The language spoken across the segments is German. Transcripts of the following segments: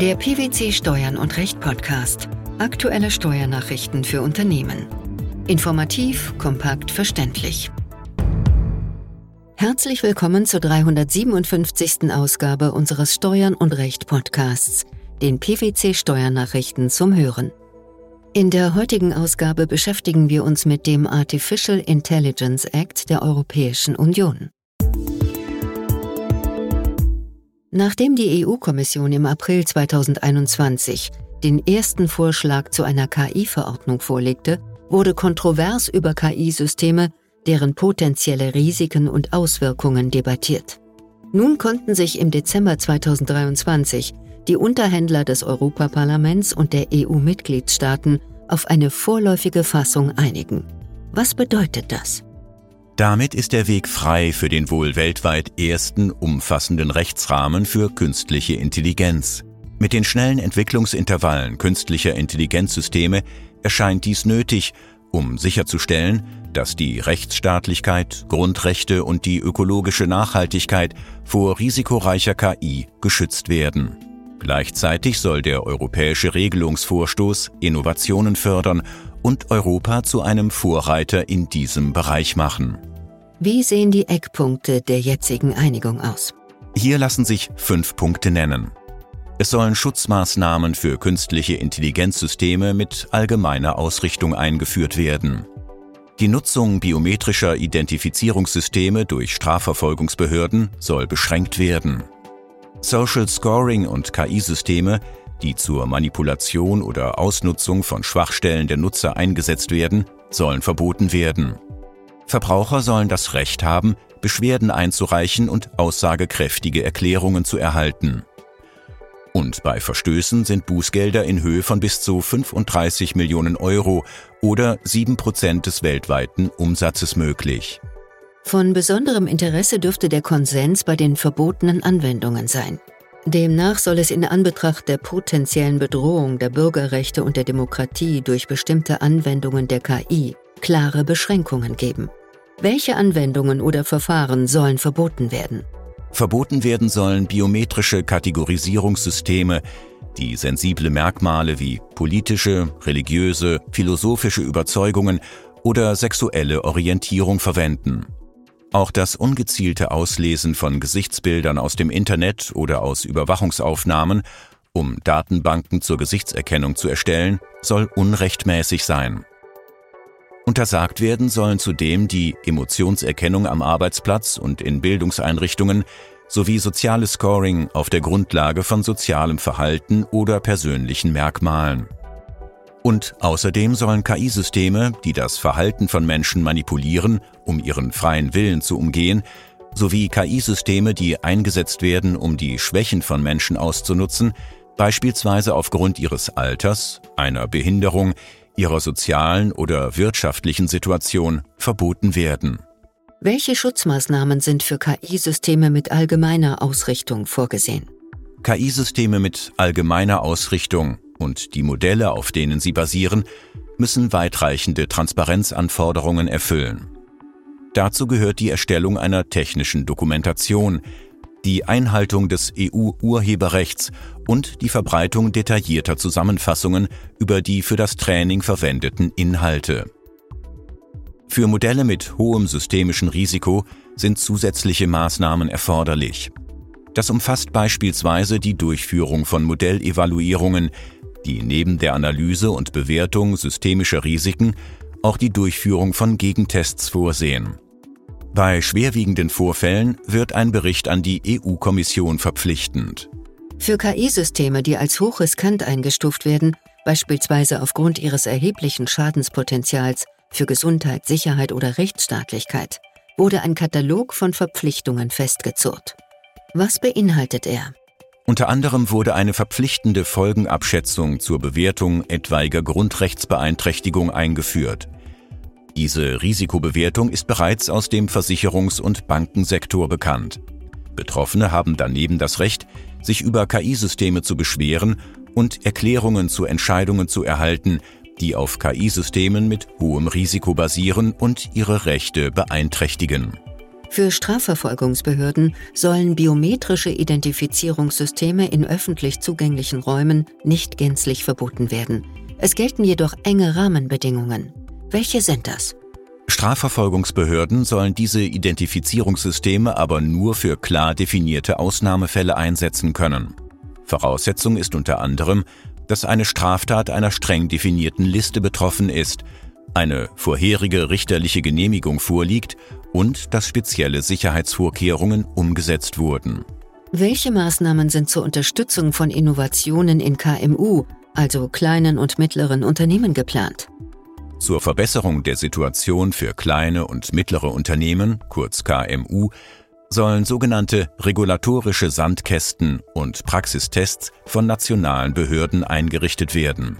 Der PwC Steuern und Recht Podcast. Aktuelle Steuernachrichten für Unternehmen. Informativ, kompakt, verständlich. Herzlich willkommen zur 357. Ausgabe unseres Steuern und Recht Podcasts, den PwC Steuernachrichten zum Hören. In der heutigen Ausgabe beschäftigen wir uns mit dem Artificial Intelligence Act der Europäischen Union. Nachdem die EU-Kommission im April 2021 den ersten Vorschlag zu einer KI-Verordnung vorlegte, wurde kontrovers über KI-Systeme, deren potenzielle Risiken und Auswirkungen debattiert. Nun konnten sich im Dezember 2023 die Unterhändler des Europaparlaments und der EU-Mitgliedstaaten auf eine vorläufige Fassung einigen. Was bedeutet das? Damit ist der Weg frei für den wohl weltweit ersten umfassenden Rechtsrahmen für künstliche Intelligenz. Mit den schnellen Entwicklungsintervallen künstlicher Intelligenzsysteme erscheint dies nötig, um sicherzustellen, dass die Rechtsstaatlichkeit, Grundrechte und die ökologische Nachhaltigkeit vor risikoreicher KI geschützt werden. Gleichzeitig soll der europäische Regelungsvorstoß Innovationen fördern und Europa zu einem Vorreiter in diesem Bereich machen. Wie sehen die Eckpunkte der jetzigen Einigung aus? Hier lassen sich fünf Punkte nennen. Es sollen Schutzmaßnahmen für künstliche Intelligenzsysteme mit allgemeiner Ausrichtung eingeführt werden. Die Nutzung biometrischer Identifizierungssysteme durch Strafverfolgungsbehörden soll beschränkt werden. Social Scoring und KI-Systeme, die zur Manipulation oder Ausnutzung von Schwachstellen der Nutzer eingesetzt werden, sollen verboten werden. Verbraucher sollen das Recht haben, Beschwerden einzureichen und aussagekräftige Erklärungen zu erhalten. Und bei Verstößen sind Bußgelder in Höhe von bis zu 35 Millionen Euro oder 7 Prozent des weltweiten Umsatzes möglich. Von besonderem Interesse dürfte der Konsens bei den verbotenen Anwendungen sein. Demnach soll es in Anbetracht der potenziellen Bedrohung der Bürgerrechte und der Demokratie durch bestimmte Anwendungen der KI klare Beschränkungen geben. Welche Anwendungen oder Verfahren sollen verboten werden? Verboten werden sollen biometrische Kategorisierungssysteme, die sensible Merkmale wie politische, religiöse, philosophische Überzeugungen oder sexuelle Orientierung verwenden. Auch das ungezielte Auslesen von Gesichtsbildern aus dem Internet oder aus Überwachungsaufnahmen, um Datenbanken zur Gesichtserkennung zu erstellen, soll unrechtmäßig sein. Untersagt werden sollen zudem die Emotionserkennung am Arbeitsplatz und in Bildungseinrichtungen sowie soziales Scoring auf der Grundlage von sozialem Verhalten oder persönlichen Merkmalen. Und außerdem sollen KI-Systeme, die das Verhalten von Menschen manipulieren, um ihren freien Willen zu umgehen, sowie KI-Systeme, die eingesetzt werden, um die Schwächen von Menschen auszunutzen, beispielsweise aufgrund ihres Alters, einer Behinderung, ihrer sozialen oder wirtschaftlichen Situation verboten werden. Welche Schutzmaßnahmen sind für KI-Systeme mit allgemeiner Ausrichtung vorgesehen? KI-Systeme mit allgemeiner Ausrichtung und die Modelle, auf denen sie basieren, müssen weitreichende Transparenzanforderungen erfüllen. Dazu gehört die Erstellung einer technischen Dokumentation, die Einhaltung des EU-Urheberrechts und die Verbreitung detaillierter Zusammenfassungen über die für das Training verwendeten Inhalte. Für Modelle mit hohem systemischen Risiko sind zusätzliche Maßnahmen erforderlich. Das umfasst beispielsweise die Durchführung von Modellevaluierungen, die neben der Analyse und Bewertung systemischer Risiken auch die Durchführung von Gegentests vorsehen. Bei schwerwiegenden Vorfällen wird ein Bericht an die EU-Kommission verpflichtend. Für KI-Systeme, die als hochriskant eingestuft werden, beispielsweise aufgrund ihres erheblichen Schadenspotenzials für Gesundheit, Sicherheit oder Rechtsstaatlichkeit, wurde ein Katalog von Verpflichtungen festgezurrt. Was beinhaltet er? Unter anderem wurde eine verpflichtende Folgenabschätzung zur Bewertung etwaiger Grundrechtsbeeinträchtigung eingeführt – diese Risikobewertung ist bereits aus dem Versicherungs- und Bankensektor bekannt. Betroffene haben daneben das Recht, sich über KI-Systeme zu beschweren und Erklärungen zu Entscheidungen zu erhalten, die auf KI-Systemen mit hohem Risiko basieren und ihre Rechte beeinträchtigen. Für Strafverfolgungsbehörden sollen biometrische Identifizierungssysteme in öffentlich zugänglichen Räumen nicht gänzlich verboten werden. Es gelten jedoch enge Rahmenbedingungen. Welche sind das? Strafverfolgungsbehörden sollen diese Identifizierungssysteme aber nur für klar definierte Ausnahmefälle einsetzen können. Voraussetzung ist unter anderem, dass eine Straftat einer streng definierten Liste betroffen ist, eine vorherige richterliche Genehmigung vorliegt und dass spezielle Sicherheitsvorkehrungen umgesetzt wurden. Welche Maßnahmen sind zur Unterstützung von Innovationen in KMU, also kleinen und mittleren Unternehmen, geplant? Zur Verbesserung der Situation für kleine und mittlere Unternehmen, kurz KMU, sollen sogenannte regulatorische Sandkästen und Praxistests von nationalen Behörden eingerichtet werden.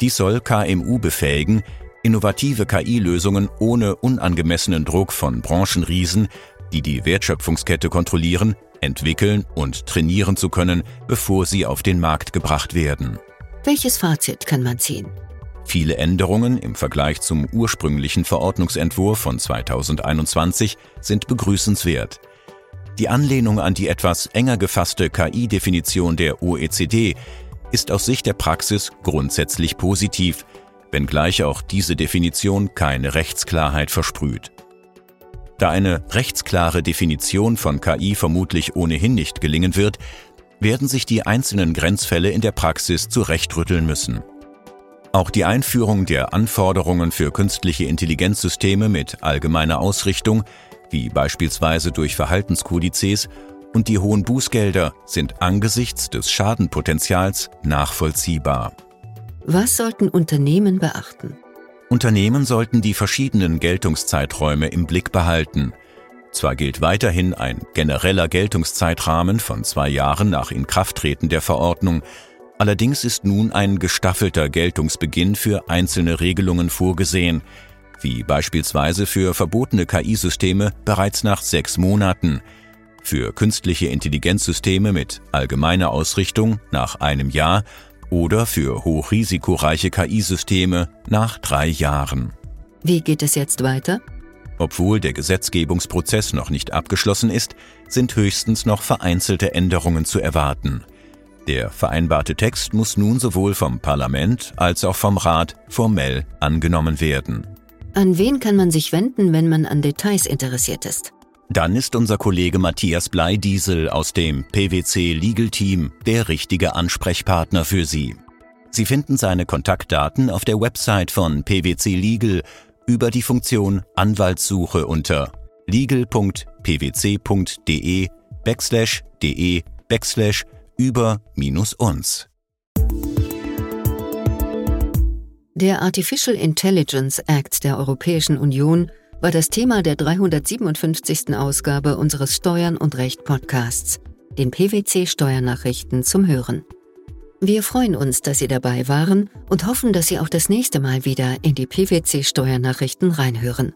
Dies soll KMU befähigen, innovative KI-Lösungen ohne unangemessenen Druck von Branchenriesen, die die Wertschöpfungskette kontrollieren, entwickeln und trainieren zu können, bevor sie auf den Markt gebracht werden. Welches Fazit kann man ziehen? Viele Änderungen im Vergleich zum ursprünglichen Verordnungsentwurf von 2021 sind begrüßenswert. Die Anlehnung an die etwas enger gefasste KI-Definition der OECD ist aus Sicht der Praxis grundsätzlich positiv, wenngleich auch diese Definition keine Rechtsklarheit versprüht. Da eine rechtsklare Definition von KI vermutlich ohnehin nicht gelingen wird, werden sich die einzelnen Grenzfälle in der Praxis zurechtrütteln müssen. Auch die Einführung der Anforderungen für künstliche Intelligenzsysteme mit allgemeiner Ausrichtung, wie beispielsweise durch Verhaltenskodizes, und die hohen Bußgelder sind angesichts des Schadenpotenzials nachvollziehbar. Was sollten Unternehmen beachten? Unternehmen sollten die verschiedenen Geltungszeiträume im Blick behalten. Zwar gilt weiterhin ein genereller Geltungszeitrahmen von zwei Jahren nach Inkrafttreten der Verordnung, Allerdings ist nun ein gestaffelter Geltungsbeginn für einzelne Regelungen vorgesehen, wie beispielsweise für verbotene KI-Systeme bereits nach sechs Monaten, für künstliche Intelligenzsysteme mit allgemeiner Ausrichtung nach einem Jahr oder für hochrisikoreiche KI-Systeme nach drei Jahren. Wie geht es jetzt weiter? Obwohl der Gesetzgebungsprozess noch nicht abgeschlossen ist, sind höchstens noch vereinzelte Änderungen zu erwarten. Der vereinbarte Text muss nun sowohl vom Parlament als auch vom Rat formell angenommen werden. An wen kann man sich wenden, wenn man an Details interessiert ist? Dann ist unser Kollege Matthias Bleidiesel aus dem PwC Legal Team der richtige Ansprechpartner für Sie. Sie finden seine Kontaktdaten auf der Website von PwC Legal über die Funktion Anwaltssuche unter legal.pwc.de backslash de backslash über minus uns. Der Artificial Intelligence Act der Europäischen Union war das Thema der 357. Ausgabe unseres Steuern und Recht Podcasts, den PwC Steuernachrichten zum Hören. Wir freuen uns, dass Sie dabei waren und hoffen, dass Sie auch das nächste Mal wieder in die PwC Steuernachrichten reinhören.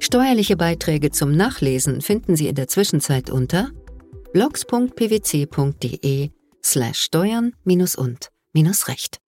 Steuerliche Beiträge zum Nachlesen finden Sie in der Zwischenzeit unter blogs.pwc.de slash steuern minus und minus recht.